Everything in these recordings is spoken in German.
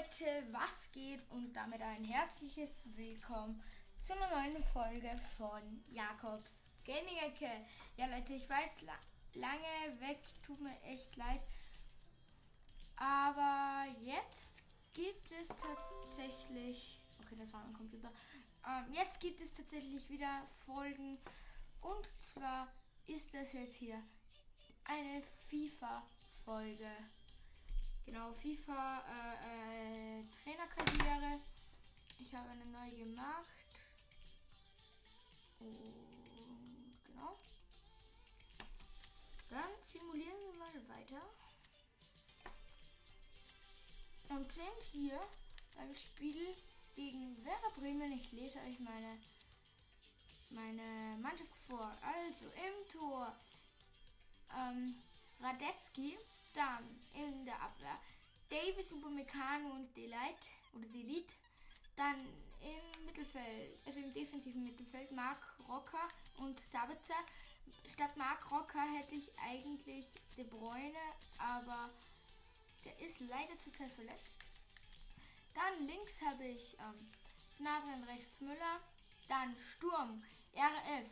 Leute, was geht und damit ein herzliches Willkommen zu einer neuen Folge von Jakobs Gaming Ecke. Ja Leute, ich weiß la lange weg, tut mir echt leid. Aber jetzt gibt es tatsächlich, okay, das war mein Computer. Ähm, jetzt gibt es tatsächlich wieder Folgen und zwar ist das jetzt hier eine FIFA Folge. Genau, FIFA äh, äh, Trainerkarriere. Ich habe eine neue gemacht. Und genau. Dann simulieren wir mal weiter. Und sind hier beim Spiel gegen Werder Bremen. Ich lese euch meine, meine Mannschaft vor. Also im Tor ähm, Radetzky, dann in der Abwehr Davis, Upamecano und Delight oder Delete. Dann im Mittelfeld, also im defensiven Mittelfeld, Mark Rocker und Sabitzer. Statt Mark Rocker hätte ich eigentlich De Bruyne, aber der ist leider zurzeit verletzt. Dann links habe ich ähm, Gnabry rechts Müller. Dann Sturm, RF,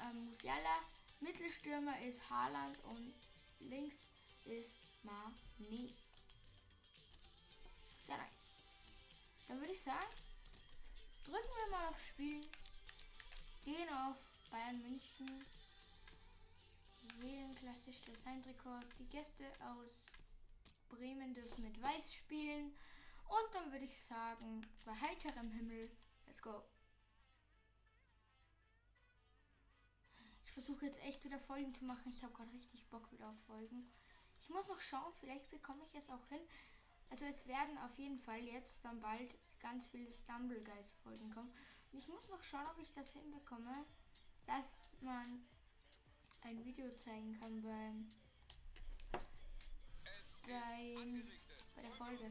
ähm, Musiala. Mittelstürmer ist Haaland und links ist Mane. Sehr nice. Dann würde ich sagen, drücken wir mal auf Spielen, gehen auf Bayern München, wählen klassisch Design-Trikots. Die Gäste aus Bremen dürfen mit Weiß spielen. Und dann würde ich sagen, bei heiterem Himmel, let's go. Ich versuche jetzt echt wieder Folgen zu machen. Ich habe gerade richtig Bock wieder auf Folgen. Ich muss noch schauen, vielleicht bekomme ich es auch hin. Also es werden auf jeden Fall jetzt dann bald ganz viele Stumble Guys Folgen kommen. Und ich muss noch schauen, ob ich das hinbekomme, dass man ein Video zeigen kann beim, beim bei der Folge.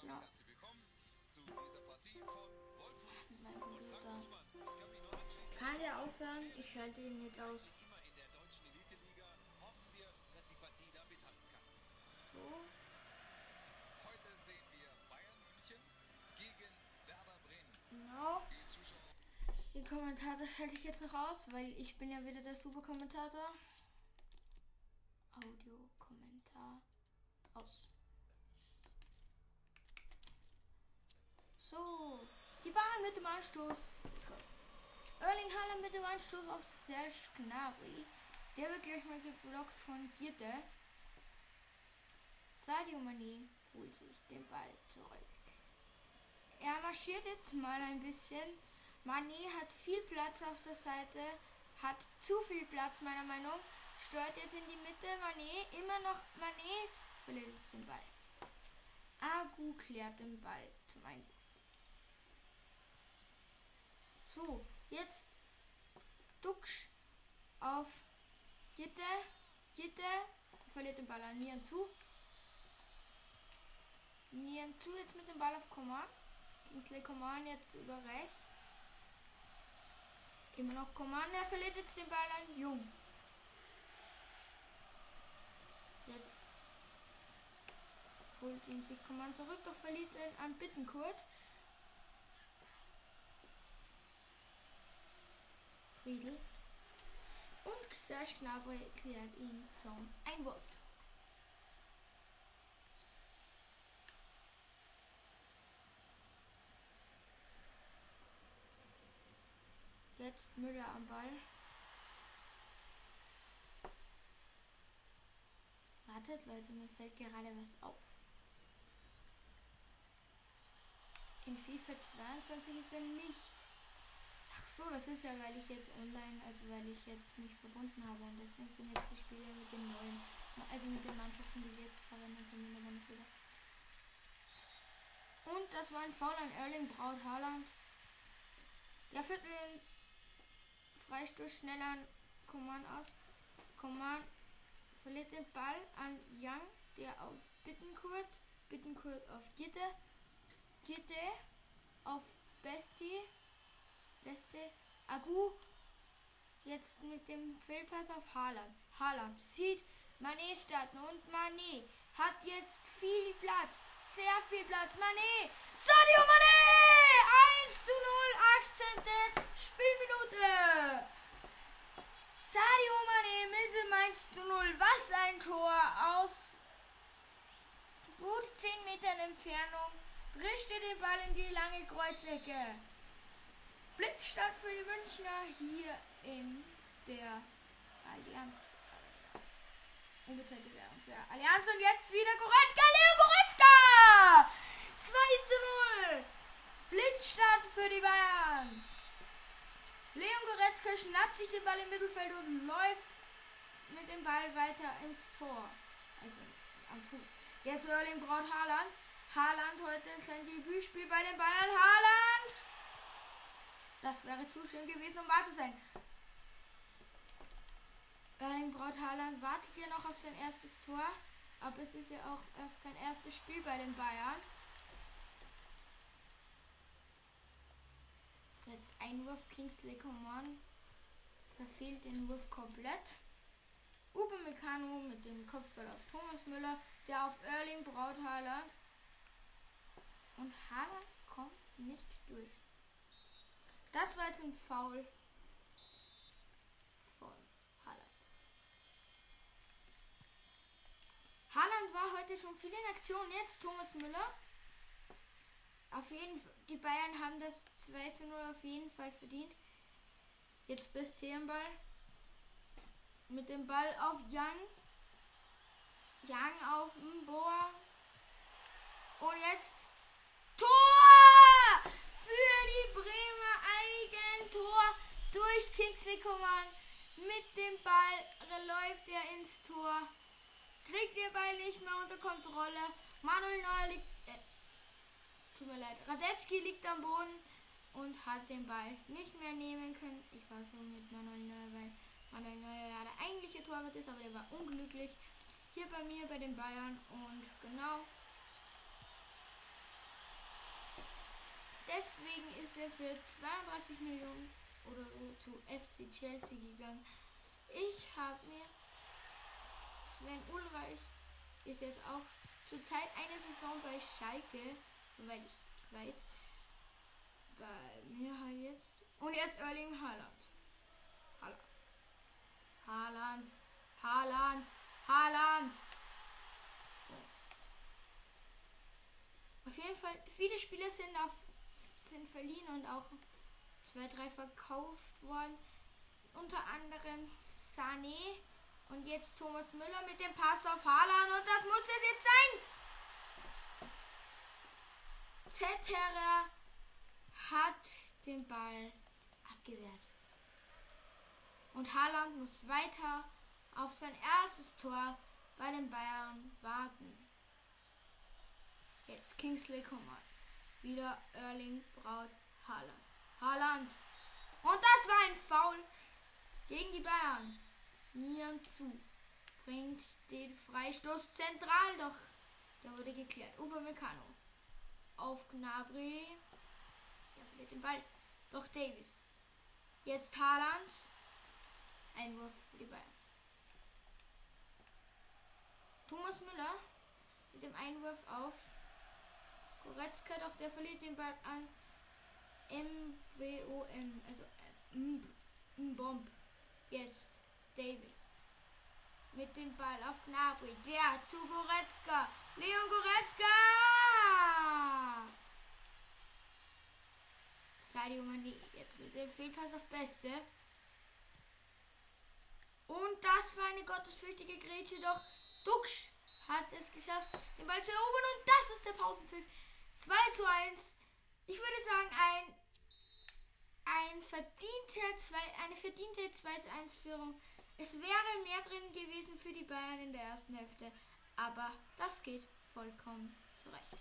Genau. Mein Computer. Kann der aufhören? Ich schalte ihn jetzt aus. Den Kommentator schalte ich jetzt noch aus, weil ich bin ja wieder der Superkommentator. Audio-Kommentar aus. So, die Bahn mit dem Anstoß. Erling Haaland mit dem Anstoß auf Serge Gnabry. Der wird gleich mal geblockt von Gitte. Sadio Mane holt sich den Ball zurück. Er marschiert jetzt mal ein bisschen. Mane hat viel Platz auf der Seite, hat zu viel Platz meiner Meinung. Steuert jetzt in die Mitte. Mane, immer noch Mane, verliert jetzt den Ball. Agu klärt den Ball zum Einwurf. So, jetzt Duxch auf Gitte. Gitte verliert den Ball an Nieren zu. Nieren zu jetzt mit dem Ball auf Command. Kingsley Command jetzt über rechts. Immer noch Command. Er verliert jetzt den Ball an Jung. Jetzt holt ihn sich Command zurück, doch verliert ihn an Bittenkurt. Friedel. Und Serge Gnabry klärt ihn zum Einwurf. Jetzt Müller am Ball. Wartet Leute, mir fällt gerade was auf. In FIFA 22 ist er nicht. Ach so, das ist ja, weil ich jetzt online, also weil ich jetzt mich verbunden habe und deswegen sind jetzt die Spiele mit den neuen, also mit den Mannschaften, die jetzt verwendet sind in der Bundesliga. Und das war ein Foul an Erling Braut Haaland. Der führt den Freistoß schnell an Coman aus. Coman verliert den Ball an Young, der auf Bittenkurt, Bittenkurt auf Gitte, Gitte auf Besti, Beste, Agu, jetzt mit dem Fehlpass auf Haaland. Haaland sieht Mané starten und Mané hat jetzt viel Platz. Sehr viel Platz. Mané. Sadio Mané! 1 zu 0, 18. Spielminute. Sadio Mané mit dem 1 zu 0. Was ein Tor aus gut 10 Metern Entfernung. Drischte den Ball in die lange Kreuzecke. Blitzstart für die Münchner hier in der Allianz. Unbezahlte Werbung für Allianz und jetzt wieder Goretzka, Leo Goretzka! 2 zu 0. Blitzstart für die Bayern. Leon Goretzka schnappt sich den Ball im Mittelfeld und läuft mit dem Ball weiter ins Tor. Also am Fuß. Jetzt Erling Braut Haaland. Haaland heute sein Debütspiel bei den Bayern. Haaland! Das wäre zu schön gewesen, um wahr zu sein. Erling Braut Haaland wartet ja noch auf sein erstes Tor, aber es ist ja auch erst sein erstes Spiel bei den Bayern. Jetzt Einwurf Kingsley Coman verfehlt den Wurf komplett. Uwe Meccano mit dem Kopfball auf Thomas Müller, der auf Erling Braut Haaland. Und Haaland kommt nicht durch. Das war jetzt ein Foul Haaland war heute schon viel in Aktion. Jetzt Thomas Müller. Auf jeden Fall, die Bayern haben das 2 zu 0 auf jeden Fall verdient. Jetzt bis Ball. Mit dem Ball auf Young. Young auf Mboa. Und jetzt Tor! Für die Bremer Eigentor durch Kingsley Coman. Mit dem Ball läuft er ins Tor kriegt ihr Ball nicht mehr unter Kontrolle. Manuel Neuer liegt. Äh, tut mir leid. Radetzky liegt am Boden und hat den Ball nicht mehr nehmen können. Ich war so mit Manuel Neuer, weil Manuel Neuer ja der eigentliche Torwart ist, aber der war unglücklich hier bei mir bei den Bayern und genau. Deswegen ist er für 32 Millionen oder so zu FC Chelsea gegangen. Ich habe mir Sven Ulreich ist jetzt auch zurzeit eine Saison bei Schalke, soweit ich weiß. Bei mir halt jetzt. Und jetzt Erling Haaland. Haaland. Haaland. Haaland. Haaland. Auf jeden Fall, viele Spieler sind auf sind verliehen und auch zwei, drei verkauft worden. Unter anderem Sané, und jetzt Thomas Müller mit dem Pass auf Haaland und das muss es jetzt sein. Zetterer hat den Ball abgewehrt. Und Haaland muss weiter auf sein erstes Tor bei den Bayern warten. Jetzt Kingsley Coman. Wieder Erling Braut Haaland. Haaland. Und das war ein Foul gegen die Bayern. Nieren zu. Bringt den Freistoß zentral, doch der wurde geklärt. Upamecano. Auf Gnabry. Er verliert den Ball. Doch Davis. Jetzt Haaland. Einwurf für die Bayern. Thomas Müller mit dem Einwurf auf Goretzka, doch der verliert den Ball an MBOM, also M-Bomb. Jetzt Davis. Mit dem Ball auf Gnabry. Der zu Goretzka. Leon Goretzka! Sadio Mane jetzt mit dem Fehlpass auf Beste. Und das war eine gottesfürchtige Grätsche, doch Duxch hat es geschafft, den Ball zu erobern und das ist der Pausenpfiff. 2 zu 1. Ich würde sagen, ein, ein verdienter, zwei, eine verdiente 2 zu 1 Führung es wäre mehr drin gewesen für die Bayern in der ersten Hälfte, aber das geht vollkommen zurecht.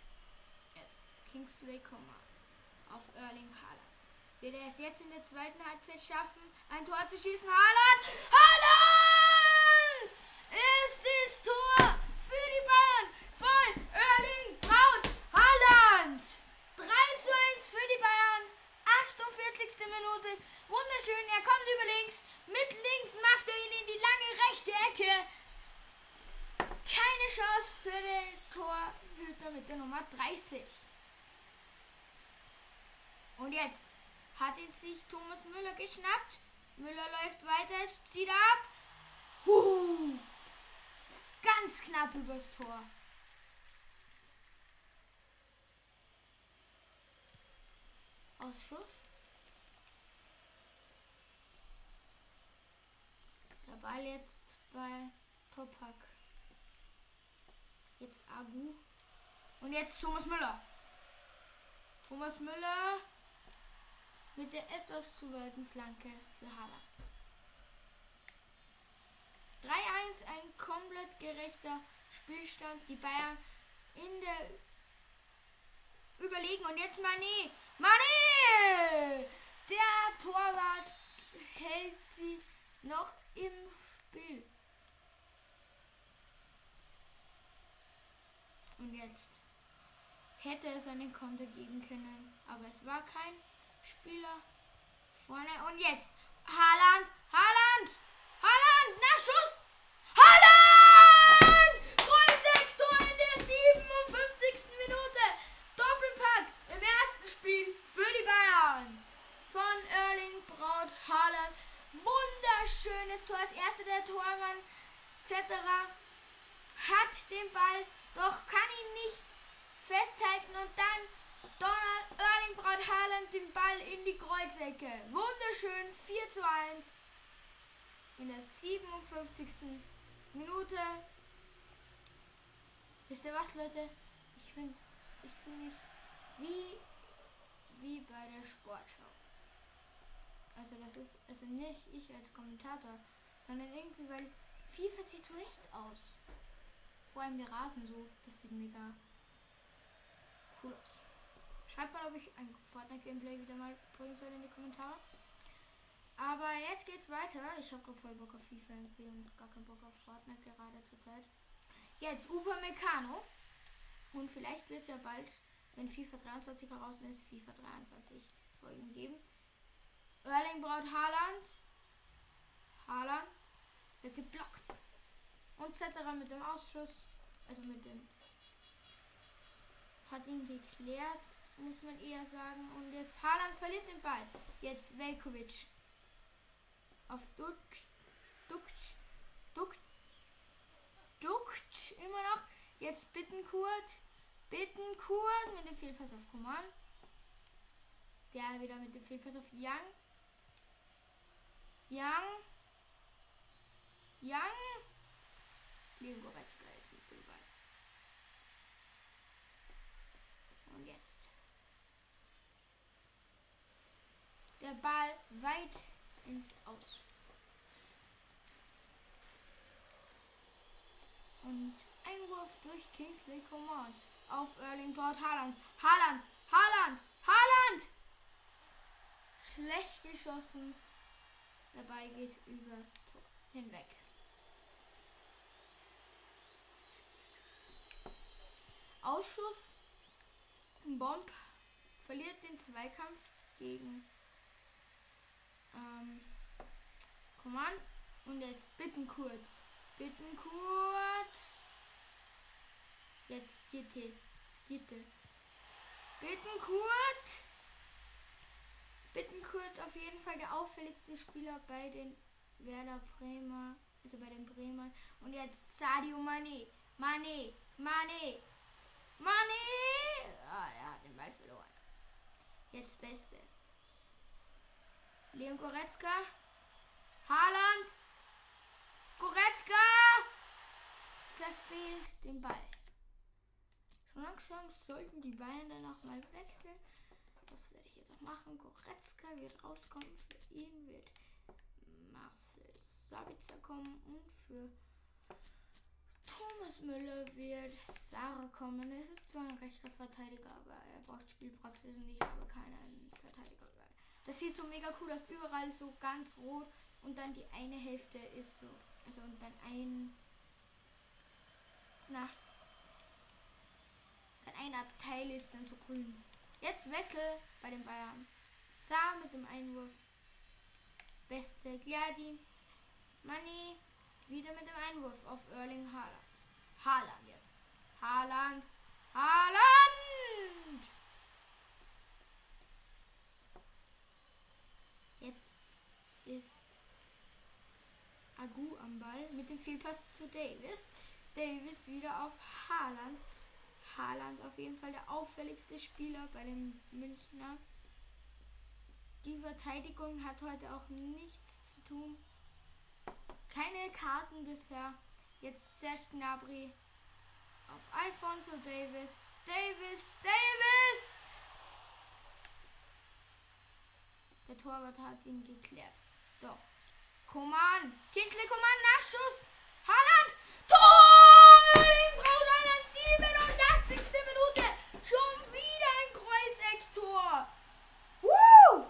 Jetzt Kingsley Coman auf Erling Haaland. Wird er es jetzt in der zweiten Halbzeit schaffen, ein Tor zu schießen? Haaland! Haaland! Ist das Tor für die Bayern von Erling Braut Haaland! 3 zu 1 für die Bayern. 48. Minute. Wunderschön. Er kommt über links. Mit links macht er ihn in die lange rechte Ecke. Keine Chance für den Torhüter mit der Nummer 30. Und jetzt hat ihn sich Thomas Müller geschnappt. Müller läuft weiter, zieht ab. Huh. Ganz knapp übers Tor. Ausschuss. Der Ball jetzt bei Topak. Jetzt Agu. Und jetzt Thomas Müller. Thomas Müller mit der etwas zu weiten Flanke für Haller. 3-1, ein komplett gerechter Spielstand. Die Bayern in der Überlegen. Und jetzt Mané. Mané! Der Torwart hält sie noch im Spiel. Und jetzt hätte es einen Konter geben können, aber es war kein Spieler vorne. Und jetzt Haaland, Haaland, Haaland, Nachschuss, Haaland! Goalsektor in der 57. Minute. Doppelpack im ersten Spiel für die Bayern. Von Erling Braut Haaland. Wunderschönes Tor. Das erste der Torwand etc. hat den Ball, doch kann ihn nicht festhalten und dann Donald Erling Braut Haaland den Ball in die Kreuzecke. Wunderschön 4 zu 1 in der 57. Minute. Wisst ihr was, Leute? Ich finde ich fühle mich wie, wie bei der Sportschau. Also das ist also nicht ich als Kommentator, sondern irgendwie, weil FIFA sieht so echt aus. Vor allem der Rasen so, das sieht mega cool aus. Schreibt mal, ob ich ein Fortnite-Gameplay wieder mal bringen soll in die Kommentare. Aber jetzt geht's weiter. Ich habe voll Bock auf FIFA irgendwie und gar keinen Bock auf Fortnite gerade zur Zeit. Jetzt Upamecano. Und vielleicht wird es ja bald, wenn FIFA 23 heraus ist, FIFA 23 Folgen geben. Erling Braut Haaland. Haaland wird geblockt. Und Zetterer mit dem Ausschuss. Also mit dem. Hat ihn geklärt, muss man eher sagen. Und jetzt Haaland verliert den Ball. Jetzt Velkovic. Auf Duck. Duck. Duck. Duckt immer noch. Jetzt Bittenkurt. Bittenkurt mit dem Fehlpass auf Command. Der wieder mit dem Fehlpass auf Young. Young. Young. Leon Goretzka jetzt mit dem Ball. Und jetzt. Der Ball weit ins Aus. Und Einwurf durch Kingsley Coman auf Erling Braut Haaland. Haaland, Haaland, Haaland! Schlecht geschossen. Dabei geht übers Tor hinweg. Ausschuss. Bomb verliert den Zweikampf gegen ähm, Command. Und jetzt Bittenkurt. Bittenkurt. Jetzt Gitte. Gitte. Bittenkurt. Bittenkurt auf jeden Fall der auffälligste Spieler bei den Werder Bremer. Also bei den Bremern. Und jetzt Sadio Mane. Mane. Mane. Mane. Ah, der hat den Ball verloren. Jetzt Beste. Leon Goretzka. Haaland. Goretzka. Verfehlt den Ball. Schon langsam sollten die Bayern dann auch mal wechseln. Das werde ich jetzt auch machen. Goretzka wird rauskommen. Für ihn wird Marcel Sabitzer kommen. Und für Thomas Müller wird Sarah kommen. Es ist zwar ein rechter Verteidiger, aber er braucht Spielpraxis und ich habe keinen Verteidiger. Das sieht so mega cool aus. Überall so ganz rot und dann die eine Hälfte ist so. Also und dann ein. Na. Dann ein Abteil ist dann so grün. Jetzt Wechsel bei den Bayern. Sa mit dem Einwurf. Beste Gladin. Money. Wieder mit dem Einwurf auf Erling Haaland. Haaland jetzt. Haaland. Haaland! Jetzt ist Agu am Ball mit dem Fehlpass zu Davis. Davis wieder auf Haaland. Haaland auf jeden Fall der auffälligste Spieler bei den Münchner. Die Verteidigung hat heute auch nichts zu tun. Keine Karten bisher. Jetzt Serge Gnabry auf Alfonso Davis. Davis, Davis! Der Torwart hat ihn geklärt. Doch. Koman. Kingsley Koman, Nachschuss. Haaland. Tor! Braut Haaland, 87. Minute. Schon wieder ein Kreuzecktor. Woo!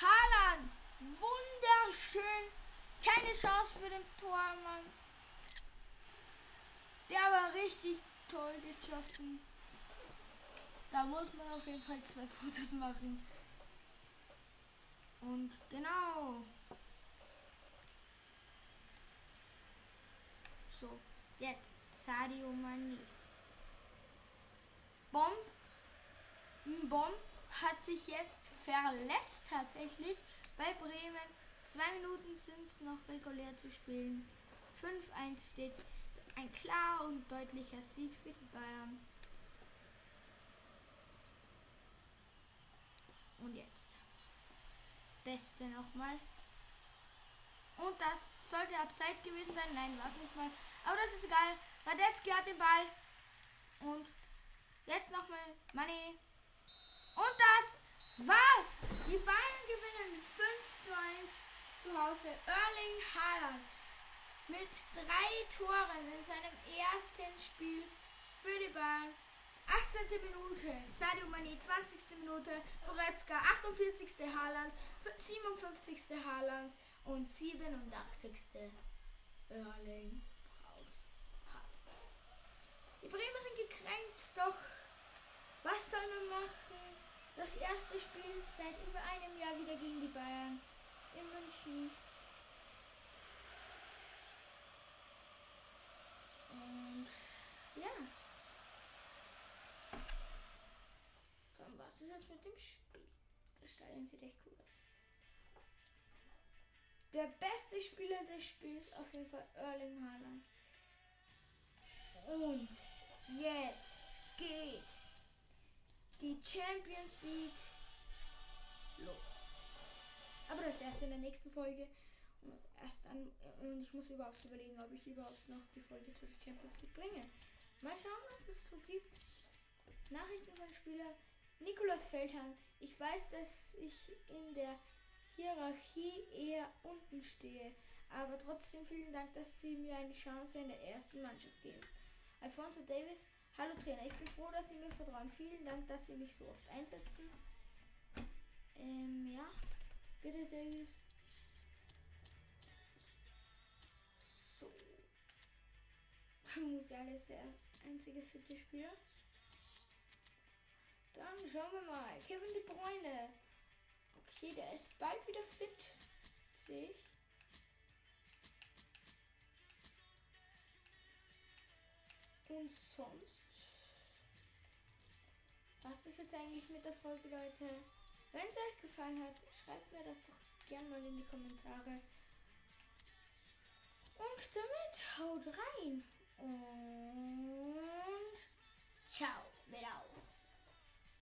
Haaland. Wunderschön. Keine Chance für den Tormann. Der war richtig toll geschossen. Da muss man auf jeden Fall zwei Fotos machen. Und genau. So, jetzt Sadio Mane. Bomb. Bomb hat sich jetzt verletzt tatsächlich bei Bremen. Zwei Minuten sind es noch regulär zu spielen. 5-1 steht ein klarer und deutlicher Sieg für die Bayern. Und jetzt. Beste nochmal. Und das sollte abseits gewesen sein. Nein, war es nicht mal. Aber das ist egal. Radetzky hat den Ball. Und jetzt nochmal Money. Und das war's. Die Bayern gewinnen mit 5 zu 1 zu Hause. Erling Haaland mit drei Toren in seinem ersten Spiel für die Bayern. 18. Minute, Sadio Mane, 20. Minute, Goretzka, 48. Haaland, 57. Haaland und 87. Erling Haaland. Die Bremer sind gekränkt, doch was soll man machen? Das erste Spiel seit über einem Jahr wieder gegen die Bayern in München. Und ja. Dann war es jetzt mit dem Spiel. Das Stadion sieht echt cool aus. Der beste Spieler des Spiels auf jeden Fall Erling Haaland. Und jetzt geht die Champions League los. Aber das erst in der nächsten Folge. Und erst dann, und ich muss überhaupt überlegen, ob ich überhaupt noch die Folge zu der Champions League bringe. Mal schauen, was es so gibt. Nachrichten von Spieler Nikolaus Feldhahn. Ich weiß, dass ich in der Hierarchie eher unten stehe, aber trotzdem vielen Dank, dass Sie mir eine Chance in der ersten Mannschaft geben. Alfonso Davis, hallo Trainer, ich bin froh, dass Sie mir vertrauen. Vielen Dank, dass Sie mich so oft einsetzen. Ähm, ja, bitte Davis. So. Musiala ist der einzige fitte Spieler. Dann schauen wir mal. Kevin De Bruyne. Okay, der ist bald wieder fit. Sehe ich. Und sonst. Was ist jetzt eigentlich mit der Folge, Leute? Wenn es euch gefallen hat, schreibt mir das doch gerne mal in die Kommentare. Und damit haut rein. Und ciao mit auf.